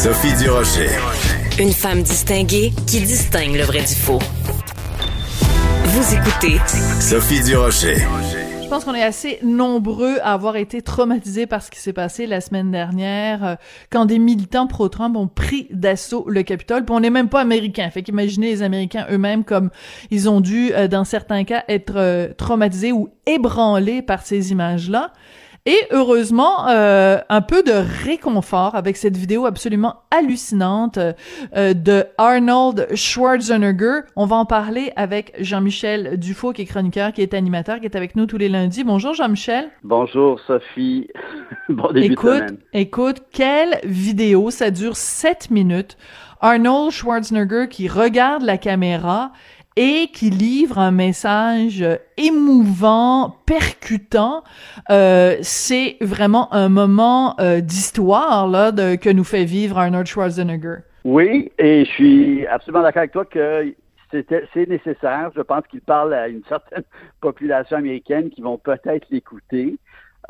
Sophie Durocher. Une femme distinguée qui distingue le vrai du faux. Vous écoutez Sophie Durocher. Je pense qu'on est assez nombreux à avoir été traumatisés par ce qui s'est passé la semaine dernière euh, quand des militants pro-Trump ont pris d'assaut le Capitole. Puis on n'est même pas américains. Fait qu'imaginez les Américains eux-mêmes comme ils ont dû, euh, dans certains cas, être euh, traumatisés ou ébranlés par ces images-là. Et heureusement, euh, un peu de réconfort avec cette vidéo absolument hallucinante euh, de Arnold Schwarzenegger. On va en parler avec Jean-Michel Dufaux, qui est chroniqueur, qui est animateur, qui est avec nous tous les lundis. Bonjour Jean-Michel. Bonjour Sophie. bon début écoute, de semaine. Écoute, quelle vidéo, ça dure sept minutes. Arnold Schwarzenegger qui regarde la caméra et qui livre un message émouvant, percutant. Euh, c'est vraiment un moment euh, d'histoire là que nous fait vivre Arnold Schwarzenegger. Oui, et je suis absolument d'accord avec toi que c'est nécessaire. Je pense qu'il parle à une certaine population américaine qui vont peut-être l'écouter.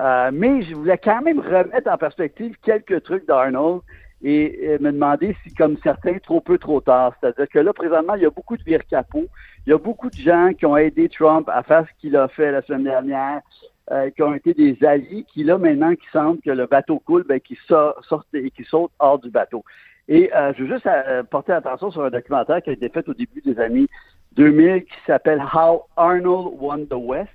Euh, mais je voulais quand même remettre en perspective quelques trucs d'Arnold et, et, me demander si, comme certains, trop peu, trop tard. C'est-à-dire que là, présentement, il y a beaucoup de vire capot. Il y a beaucoup de gens qui ont aidé Trump à faire ce qu'il a fait la semaine dernière, euh, qui ont été des alliés, qui là, maintenant, qui sentent que le bateau coule, ben, qui sortent et qui sautent hors du bateau. Et euh, je veux juste euh, porter attention sur un documentaire qui a été fait au début des années 2000 qui s'appelle How Arnold Won the West.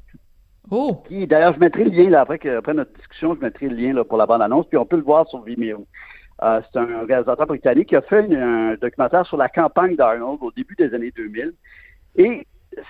Oh. Qui, d'ailleurs, je mettrai le lien, là, après, après notre discussion, je mettrai le lien là, pour la bande-annonce, puis on peut le voir sur Vimeo. Euh, c'est un réalisateur britannique qui a fait une, un documentaire sur la campagne d'Arnold au début des années 2000. Et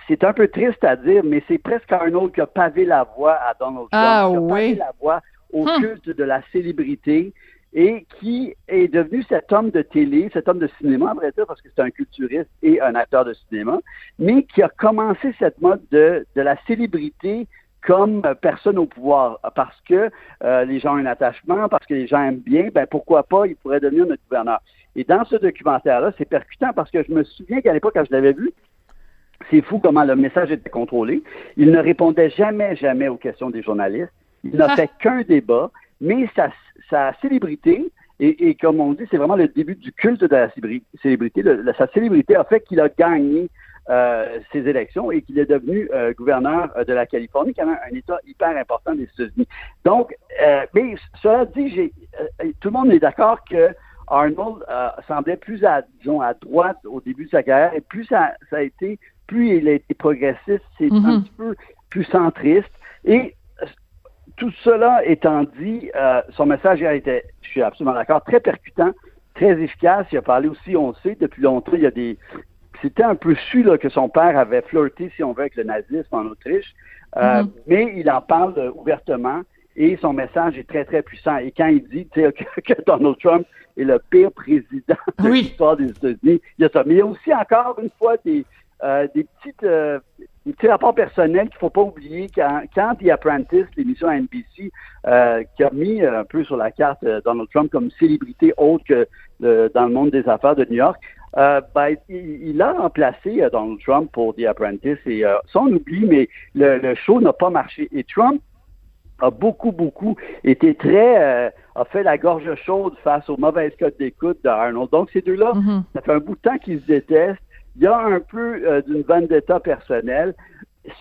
c'est un peu triste à dire, mais c'est presque Arnold qui a pavé la voie à Donald Trump, ah, qui a oui. pavé la voie au Hum. culte de la célébrité et qui est devenu cet homme de télé, cet homme de cinéma, à vrai dire, parce que c'est un culturiste et un acteur de cinéma, mais qui a commencé cette mode de, de la célébrité comme personne au pouvoir, parce que euh, les gens ont un attachement, parce que les gens aiment bien, ben pourquoi pas, il pourrait devenir notre gouverneur. Et dans ce documentaire-là, c'est percutant parce que je me souviens qu'à l'époque, quand je l'avais vu, c'est fou comment le message était contrôlé. Il ne répondait jamais, jamais aux questions des journalistes. Il n'a Ah. fait qu'un débat, mais sa, sa célébrité, et, et comme on dit, c'est vraiment le début du culte de la célébri- célébrité. Le- la- sa célébrité a fait qu'il a gagné euh, ses élections et qu'il est devenu euh, gouverneur euh, de la Californie, quand même un État hyper important des États-Unis. Donc, euh, mais cela dit, tout le monde est d'accord que Arnold semblait plus à, disons, à droite au début de sa carrière, et plus ça, ça a été, plus il a été progressiste, c'est Mhm. un petit peu plus centriste. Et tout cela étant dit, euh, son message a été, je suis absolument d'accord, très percutant, très efficace. Il a parlé aussi, on le sait, depuis longtemps, il y a des. C'était un peu su là, que son père avait flirté, si on veut, avec le nazisme en Autriche. Euh, Mhm. Mais il en parle euh, ouvertement et son message est très, très puissant. Et quand il dit que, que Donald Trump est le pire président de Oui. l'histoire des États-Unis, il y a ça. Mais il y a aussi encore une fois des, euh, des petites euh, des petits rapports personnels qu'il faut pas oublier quand, quand The Apprentice, l'émission à NBC, euh, qui a mis un peu sur la carte Donald Trump comme célébrité autre que dans le monde des affaires de New York, euh, ben, il, il a remplacé euh, Donald Trump pour The Apprentice et euh, ça on oublie, mais le, le show n'a pas marché. Et Trump a beaucoup, beaucoup été très, euh, a fait la gorge chaude face aux mauvaises codes d'écoute d'Arnold. Donc ces deux-là, Mhm. ça fait un bout de temps qu'ils se détestent. Il y a un peu d'une vendetta personnelle.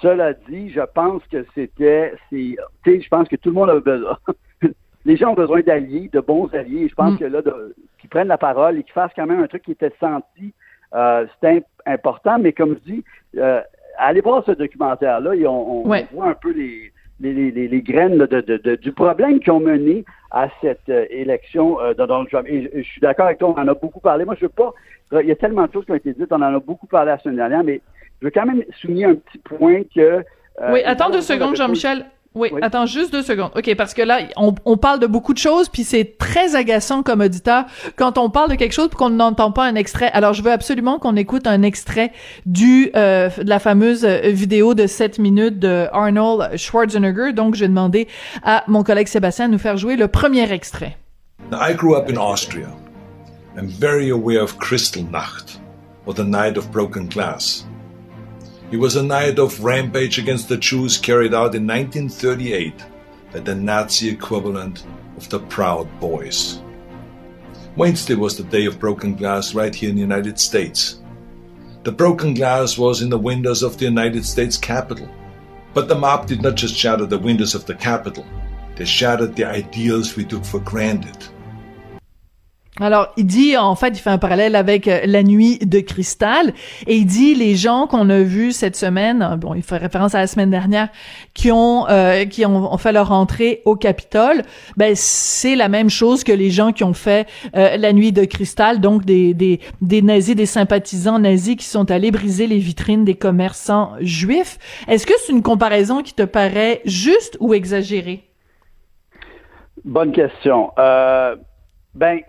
Cela dit, je pense que c'était, c'est, tu sais, je pense que tout le monde a besoin. Les gens ont besoin d'alliés, de bons alliés. Je pense Mm. que là, de- prennent la parole et qu'ils fassent quand même un truc qui était senti, euh, c'est imp- important. Mais comme je dis, euh, allez voir ce documentaire-là et on, on Ouais. voit un peu les, les, les, les- graines de, de- de- du problème qui ont mené à cette euh, élection de Donald Trump. Et je, je suis d'accord avec toi, on en a beaucoup parlé. Moi, je veux pas. Il y a tellement de choses qui ont été dites, on en a beaucoup parlé la semaine dernière, mais je veux quand même souligner un petit point que. oui, attends deux secondes, Jean-Michel. Oui, Oui. attends juste deux secondes. OK, parce que là, on, on parle de beaucoup de choses, puis c'est très agaçant comme auditeur quand on parle de quelque chose puis qu'on n'entend pas un extrait. Alors, je veux absolument qu'on écoute un extrait du euh, de la fameuse euh, vidéo de 7 minutes de Arnold Schwarzenegger. Donc, j'ai demandé à mon collègue Sébastien de nous faire jouer le premier extrait. Now, I grew up in Austria. I'm very aware of Kristallnacht, or the Night of Broken Glass. It was a night of rampage against the Jews carried out in 1938 by the Nazi equivalent of the Proud Boys. Wednesday was the day of broken glass right here in the United States. The broken glass was in the windows of the United States Capitol. But the mob did not just shatter the windows of the Capitol, they shattered the ideals we took for granted. Alors, il dit, en fait, il fait un parallèle avec euh, la nuit de cristal, et il dit les gens qu'on a vus cette semaine, euh, bon, il fait référence à la semaine dernière, qui ont euh, qui ont, fait leur entrée au Capitole, ben c'est la même chose que les gens qui ont fait la nuit de cristal, donc des, des des nazis, des sympathisants nazis qui sont allés briser les vitrines des commerçants juifs. Est-ce que c'est une comparaison qui te paraît juste ou exagérée? Bonne question. Euh, ben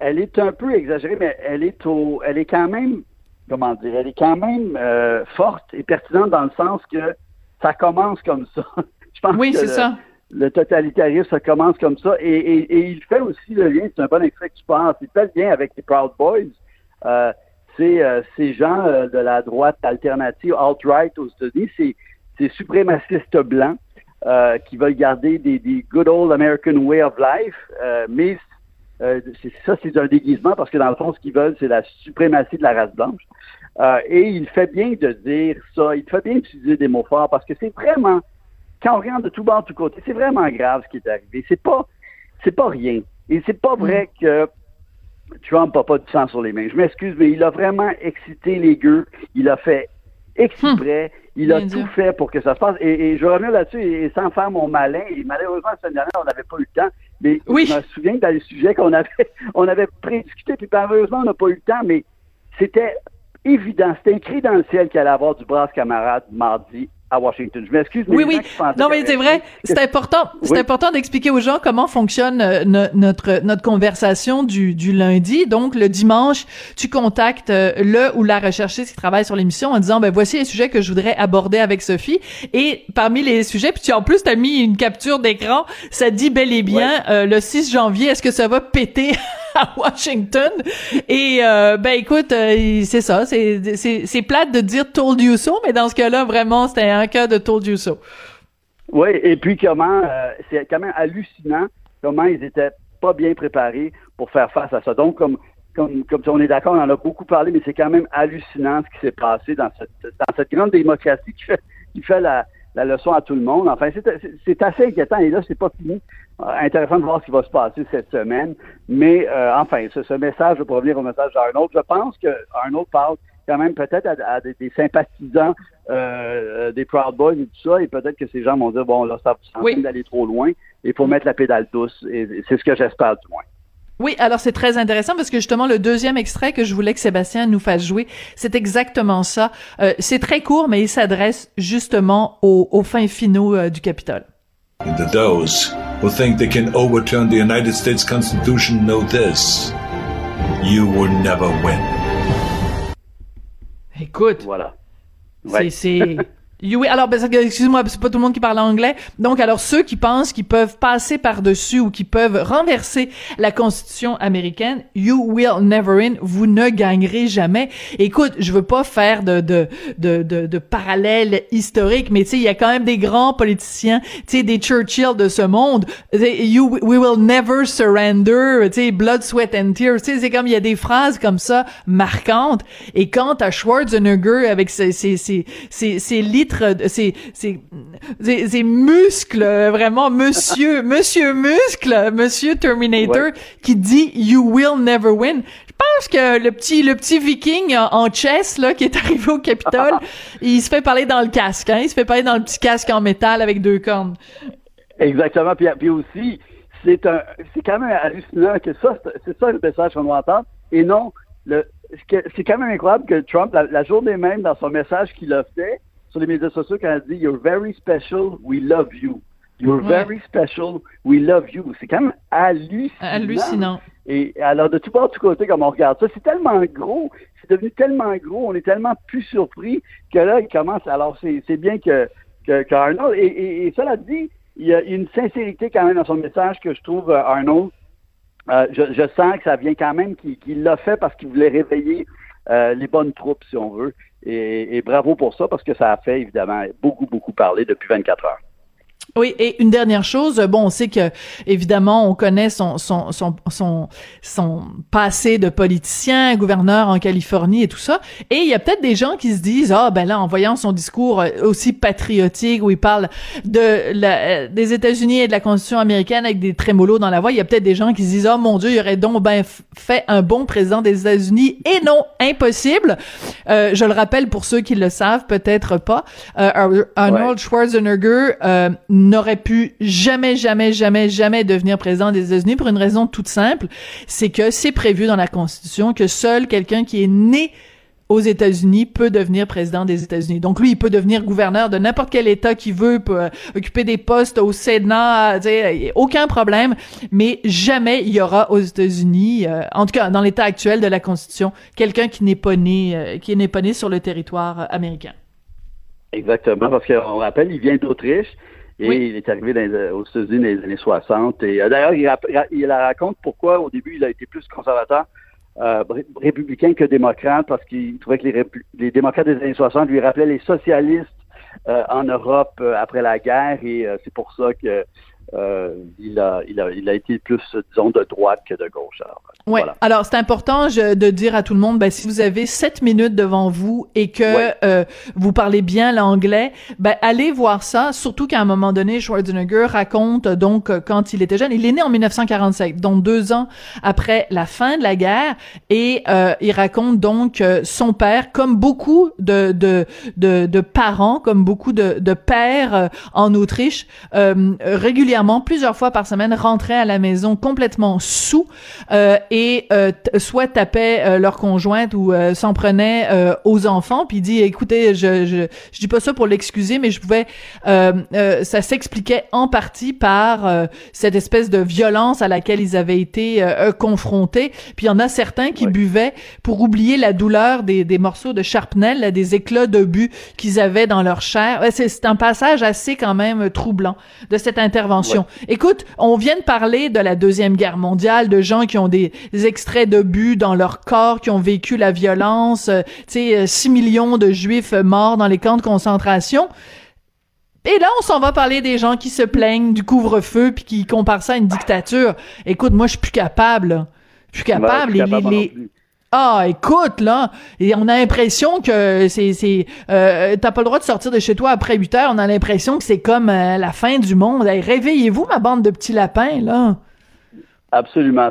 elle est un peu exagérée, mais elle est au, elle est quand même, comment dire, elle est quand même euh, forte et pertinente dans le sens que ça commence comme ça. Je pense oui, c'est ça. Le totalitarisme, ça commence comme ça. Et, il fait aussi le lien, c'est un bon extrait que tu penses, il fait le lien avec les Proud Boys. Euh, c'est euh, ces gens de la droite alternative, alt-right aux États-Unis, c'est ces suprémacistes blancs qui veulent garder des, des, good old American way of life, mais euh, ça, c'est un déguisement parce que dans le fond, ce qu'ils veulent, c'est la suprématie de la race blanche. Euh, et il fait bien de dire ça. Il fait bien d'utiliser des mots forts parce que c'est vraiment, quand on regarde de tout bas, de tout côté, c'est vraiment grave ce qui est arrivé. C'est pas, c'est pas rien. Et c'est pas vrai mm. que Trump n'a pas du sang sur les mains. Je m'excuse, mais il a vraiment excité les gueux. Il a fait exprès. Hmm. Il a tout fait pour que ça se passe. Et, je reviens là-dessus et, sans faire mon malin. Et malheureusement, la semaine dernière, on n'avait pas eu le temps. Mais je me souviens que dans les sujets qu'on avait, on avait prédiscuté, puis malheureusement, on n'a pas eu le temps, mais c'était évident, c'était écrit dans le ciel qu'il allait avoir du brasse camarade mardi à Washington. Je m'excuse, mais oui, oui. Non, mais c'est vrai. C'est important. C'est important d'expliquer aux gens comment fonctionne euh, notre notre conversation du, du lundi. Donc, le dimanche, tu contactes euh, le ou la recherchiste qui travaille sur l'émission en disant, ben voici les sujets que je voudrais aborder avec Sophie. Et parmi les sujets, puis tu en plus t'as mis une capture d'écran. Ça dit bel et bien euh, le 6 janvier. Est-ce que ça va péter? à Washington. Et euh, ben écoute, euh, c'est ça, c'est c'est plate de dire told you so, mais dans ce cas-là, vraiment, c'était un cas de told you so. Oui, et puis comment euh, c'est quand même hallucinant comment ils étaient pas bien préparés pour faire face à ça. Donc comme comme, comme on est d'accord, on en a beaucoup parlé, mais c'est quand même hallucinant ce qui s'est passé dans cette dans cette grande démocratie qui fait qui fait la la leçon à tout le monde. Enfin, c'est assez inquiétant. Et là, c'est pas fini. Euh, intéressant de voir ce qui va se passer cette semaine. Mais euh, enfin, ce, message, je vais revenir au message d'Arnold. Je pense que Arnold parle quand même peut-être à, des, sympathisants euh, des Proud Boys et tout ça. Et peut-être que ces gens vont dire, bon, là, ça va d'aller trop loin. Il faut mettre la pédale douce. Et c'est ce que j'espère du moins. Oui, alors c'est très intéressant parce que justement le deuxième extrait que je voulais que Sébastien nous fasse jouer, c'est exactement ça. Euh, c'est très court, mais il s'adresse justement aux, aux fins finaux euh, du Capitole. The those who think they can overturn the United States Constitution know this: you will never win. Écoute, voilà. C'est oui, alors ben, excuse-moi, c'est pas tout le monde qui parle anglais. Donc alors ceux qui pensent qu'ils peuvent passer par-dessus ou qui peuvent renverser la constitution américaine, you will never win, vous ne gagnerez jamais. Écoute, je veux pas faire de de de de, parallèles historiques, mais tu sais il y a quand même des grands politiciens, tu sais des Churchill de ce monde, you we will never surrender, tu sais blood sweat and tears, tu sais c'est comme il y a des phrases comme ça marquantes et quand à Schwarzenegger avec ses ses ses ses, ses c'est c'est muscles, vraiment monsieur, monsieur muscle, monsieur Terminator qui dit you will never win. Je pense que le petit le petit viking en chess là qui est arrivé au Capitole, il se fait parler dans le casque, hein, il se fait parler dans le petit casque en métal avec deux cornes. Exactement, puis, puis aussi c'est un c'est quand même hallucinant que ça c'est ça le message qu'on doit entendre et non le c'est quand même incroyable que Trump, la, la journée même, dans son message qu'il a fait, sur les médias sociaux quand elle dit You're very special, we love you. You're very special, we love you. C'est quand même hallucinant. Hallucinant. Et alors, de tout part, de tout côté, comme on regarde ça, c'est tellement gros, c'est devenu tellement gros, on est tellement plus surpris que là, il commence. Alors, c'est bien que, que, Arnold. Et, et, cela dit, il y a une sincérité quand même dans son message que je trouve, euh, Arnold. Euh, je, je, sens que ça vient quand même qu'il l'a fait parce qu'il voulait réveiller euh, les bonnes troupes, si on veut. Et, bravo pour ça, parce que ça a fait évidemment beaucoup, beaucoup parler depuis 24 heures. Oui, et une dernière chose, bon, on sait que évidemment, on connaît son son son son, son passé de politicien, gouverneur en Californie et tout ça, et il y a peut-être des gens qui se disent ah ben là en voyant son discours euh, aussi patriotique où il parle de la, euh, des États-Unis et de la Constitution américaine avec des trémolos dans la voix, il y a peut-être des gens qui se disent ah mon Dieu, il aurait donc ben fait un bon président des États-Unis. Et non impossible. Euh, je le rappelle pour ceux qui le savent, peut-être pas, euh, Arnold Schwarzenegger euh, n'aurait pu jamais, jamais, jamais, jamais devenir président des États-Unis pour une raison toute simple, c'est que c'est prévu dans la Constitution que seul quelqu'un qui est né aux États-Unis peut devenir président des États-Unis. Donc lui, il peut devenir gouverneur de n'importe quel État qu'il veut, peut euh, occuper des postes au Sénat, aucun problème. Mais jamais il y aura aux États-Unis, euh, en tout cas dans l'état actuel de la Constitution, quelqu'un qui n'est pas né, euh, qui n'est pas né sur le territoire américain. Exactement, parce qu'on rappelle, il vient d'Autriche. Et il est arrivé aux États-Unis dans les années 60. Et euh, d'ailleurs, il, raconte pourquoi au début il a été plus conservateur euh, républicain que démocrate, parce qu'il trouvait que les, les, démocrates des années 60 lui rappelaient les socialistes euh, en Europe après la guerre. Et c'est pour ça que euh, il, a, il, a, il a été plus, disons, de droite que de gauche. Alors, ouais. Alors, c'est important de dire à tout le monde, ben, si vous avez sept minutes devant vous et que euh, vous parlez bien l'anglais, ben, allez voir ça. Surtout qu'à un moment donné, Schwarzenegger raconte, donc, quand il était jeune, il est né en 1945, donc deux ans après la fin de la guerre, et euh, il raconte donc son père, comme beaucoup de, de, de, de parents, comme beaucoup de, de pères en Autriche, régulièrement plusieurs fois par semaine, rentraient à la maison complètement sous euh, et euh, soit tapaient euh, leur conjointe ou s'en prenaient aux enfants. Puis dit, écoutez, je, je, je dis pas ça pour l'excuser, mais je pouvais... ça s'expliquait en partie par cette espèce de violence à laquelle ils avaient été confrontés. Puis il y en a certains qui buvaient pour oublier la douleur des, des morceaux de charpenel, des éclats de but qu'ils avaient dans leur chair. C'est un passage assez quand même troublant de cette intervention Écoute, on vient de parler de la Deuxième Guerre mondiale, de gens qui ont des, extraits de but dans leur corps, qui ont vécu la violence, euh, tu sais, 6 euh, millions de Juifs morts dans les camps de concentration. Et là, on s'en va parler des gens qui se plaignent du couvre-feu puis qui comparent ça à une dictature. Écoute, moi, je suis plus capable. Je suis capable. les, ah, écoute, là, on a l'impression que c'est, c'est, euh, t'as pas le droit de sortir de chez toi après 8 heures. On a l'impression que c'est comme euh, la fin du monde. réveillez-vous, ma bande de petits lapins, là. Absolument.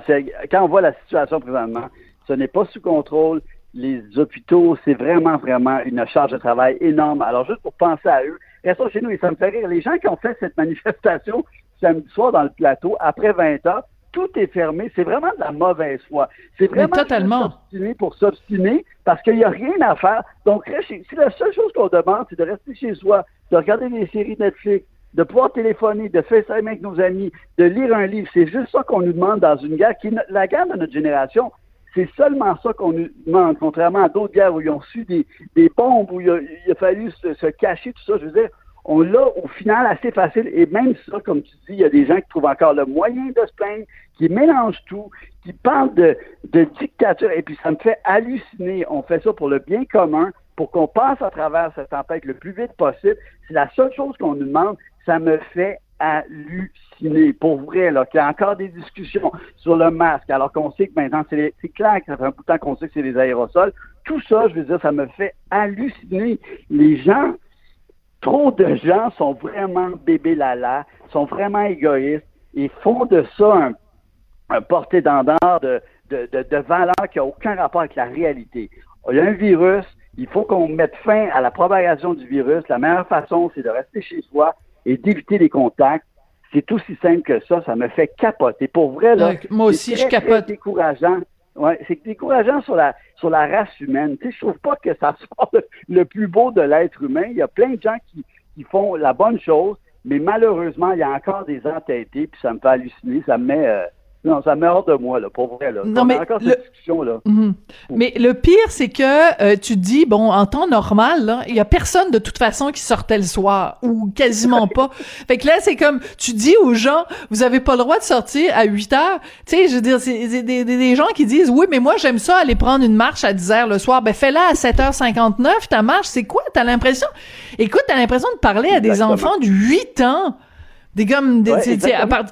quand on voit la situation présentement, ce n'est pas sous contrôle. Les hôpitaux, c'est vraiment, vraiment une charge de travail énorme. Alors, juste pour penser à eux, restons chez nous et ça me fait rire. Les gens qui ont fait cette manifestation samedi soir dans le plateau, après 20 heures, tout est fermé. C'est vraiment de la mauvaise foi. C'est vraiment totalement. pour s'obstiner parce qu'il n'y a rien à faire. Donc, si la seule chose qu'on demande, c'est de rester chez soi, de regarder des séries Netflix, de pouvoir téléphoner, de faire ça avec nos amis, de lire un livre. C'est juste ça qu'on nous demande dans une guerre qui la guerre de notre génération. C'est seulement ça qu'on nous demande, contrairement à d'autres guerres où ils ont su des, des bombes, où il a, fallu se, se, cacher, tout ça. Je veux dire, on l'a au final assez facile. Et même ça, comme tu dis, il y a des gens qui trouvent encore le moyen de se plaindre, qui mélangent tout, qui parlent de, de dictature. Et puis ça me fait halluciner. On fait ça pour le bien commun, pour qu'on passe à travers cette tempête le plus vite possible. C'est la seule chose qu'on nous demande. Ça me fait halluciner. Pour vrai, là, qu'il y a encore des discussions sur le masque, alors qu'on sait que maintenant, c'est clair que ça fait un bout de temps qu'on sait que c'est des aérosols. Tout ça, je veux dire, ça me fait halluciner. Les gens trop de gens sont vraiment bébés lala, sont vraiment égoïstes et font de ça un, un porté d'endard de, de, de, valeur qui n'a aucun rapport avec la réalité. Il y a un virus, il faut qu'on mette fin à la propagation du virus. La meilleure façon, c'est de rester chez soi et d'éviter les contacts. C'est aussi simple que ça, ça me fait capoter. Pour vrai, là, moi aussi, je capote. décourageant. Ouais, c'est décourageant sur la sur la race humaine. Tu sais, je trouve pas que ça soit le, plus beau de l'être humain. Il y a plein de gens qui, qui font la bonne chose, mais malheureusement, il y a encore des entêtés, puis ça me fait halluciner, ça me met euh, non, ça meurt de moi, là, pour vrai, là. Non, mais encore cette discussion, là. Mhm. Mais le pire, c'est que euh, tu dis, bon, en temps normal, il y a personne de toute façon qui sortait le soir, ou quasiment pas. Fait que là, c'est comme, tu dis aux gens, vous avez pas le droit de sortir à 8 heures. Tu sais, je veux dire, c'est des, des, gens qui disent, oui, mais moi, j'aime ça aller prendre une marche à 10 heures le soir. Ben, fais-la à 7h59, ta marche, c'est quoi? T'as l'impression, écoute, t'as l'impression de parler à des enfants de 8 ans. Des gommes, des, Ouais, à part-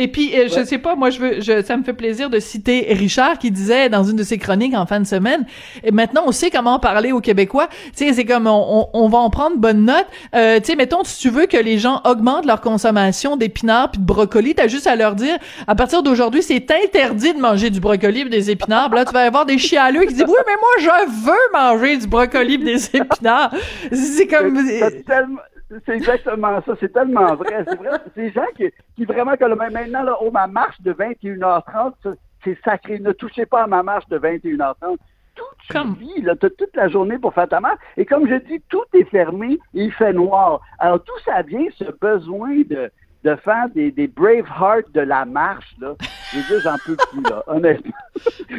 Et puis, euh, je sais pas, moi, je veux, je, ça me fait plaisir de citer Richard qui disait dans une de ses chroniques en fin de semaine, et maintenant on sait comment parler aux Québécois. Tu sais, c'est comme on, on, on va en prendre bonne note. Euh, tu sais, mettons, si tu veux que les gens augmentent leur consommation d'épinards puis de brocolis, t'as juste à leur dire, à partir d'aujourd'hui, c'est interdit de manger du brocoli et des épinards. Puis là, tu vas avoir des chialeux qui disent, oui, mais moi, je veux manger du brocoli et des épinards. C'est comme... C'est tellement- c'est exactement ça, c'est tellement vrai. C'est vrai, c'est des gens qui, qui vraiment, que le- maintenant, là, oh, ma marche de 21h30, ça, c'est sacré. Ne touchez pas à ma marche de 21h30. Tout tu Comme- vis, là, t'as toute la journée pour faire ta marche. Et comme je dis, tout est fermé et il fait noir. Alors, tout ça vient, ce besoin de, de faire des, des brave hearts de la marche, là? Je veux j'en peux plus, là, honnêtement.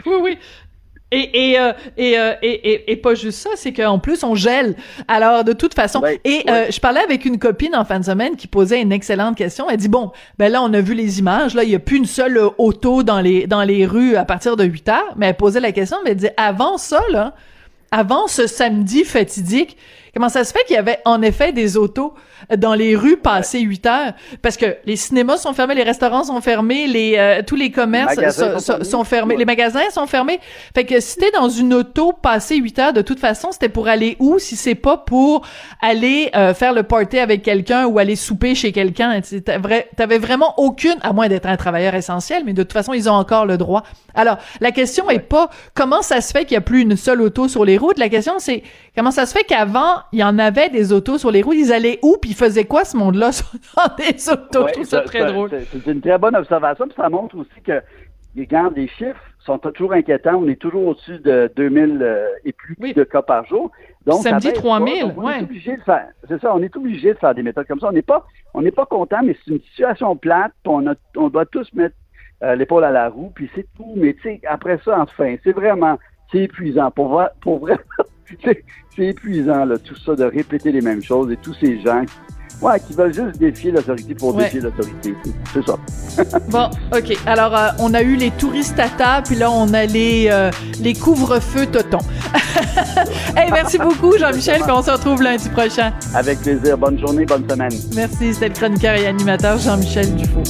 Oui, oui. Et, et, euh, et, euh, et, et, et pas juste ça, c'est qu'en plus, on gèle. Alors, de toute façon, et ouais. euh, je parlais avec une copine en fin de semaine qui posait une excellente question. Elle dit, bon, ben là, on a vu les images, là, il y a plus une seule euh, auto dans les, dans les rues à partir de 8 heures. Mais elle posait la question, mais elle dit, avant ça, là, avant ce samedi fatidique, comment ça se fait qu'il y avait en effet des autos dans les rues passées 8 heures? Parce que les cinémas sont fermés, les restaurants sont fermés, les euh, tous les commerces sont, sont sont- fermés. Ouais. les magasins sont fermés. Fait que si t'es dans une auto passée 8 heures, de toute façon, c'était pour aller où? Si c'est pas pour aller euh, faire le party avec quelqu'un ou aller souper chez quelqu'un? T'avais vraiment aucune, à moins d'être un travailleur essentiel, mais de toute façon, ils ont encore le droit. Alors, la question est pas comment ça se fait qu'il y a plus une seule auto sur les routes. La question, c'est comment ça se fait qu'avant, il y en avait des autos sur les routes. Ils allaient où? Puis ils faisaient quoi ce monde-là dans des autos? Ouais, je trouve ça très drôle. C'est une très bonne observation, puis ça montre aussi que regarde, les chiffres sont toujours inquiétants. On est toujours au-dessus de 2000 euh, et plus Oui. de cas par jour. Donc, Samedi, ça baisse 3000, pas. Donc, on ouais. est obligé de faire. C'est ça, on est obligé de faire des méthodes comme ça. On n'est pas, on n'est pas content, mais c'est une situation plate. puis On, a, on doit tous mettre euh, l'épaule à la roue, puis c'est tout. Mais tu sais, après ça, enfin, c'est vraiment, c'est épuisant. Pour, vrai- pour vrai, c'est épuisant là, tout ça de répéter les mêmes choses et tous ces gens qui, ouais, qui veulent juste défier l'autorité pour Ouais. défier l'autorité. C'est- ça. Bon, OK. Alors, euh, on a eu les touristes tata, puis là, on a les, euh, les couvre-feux totons. hey, merci beaucoup, Jean-Michel, puis on se retrouve lundi prochain. Avec plaisir. Bonne journée, bonne semaine. Merci, c'était le chroniqueur et animateur Jean-Michel Dufault.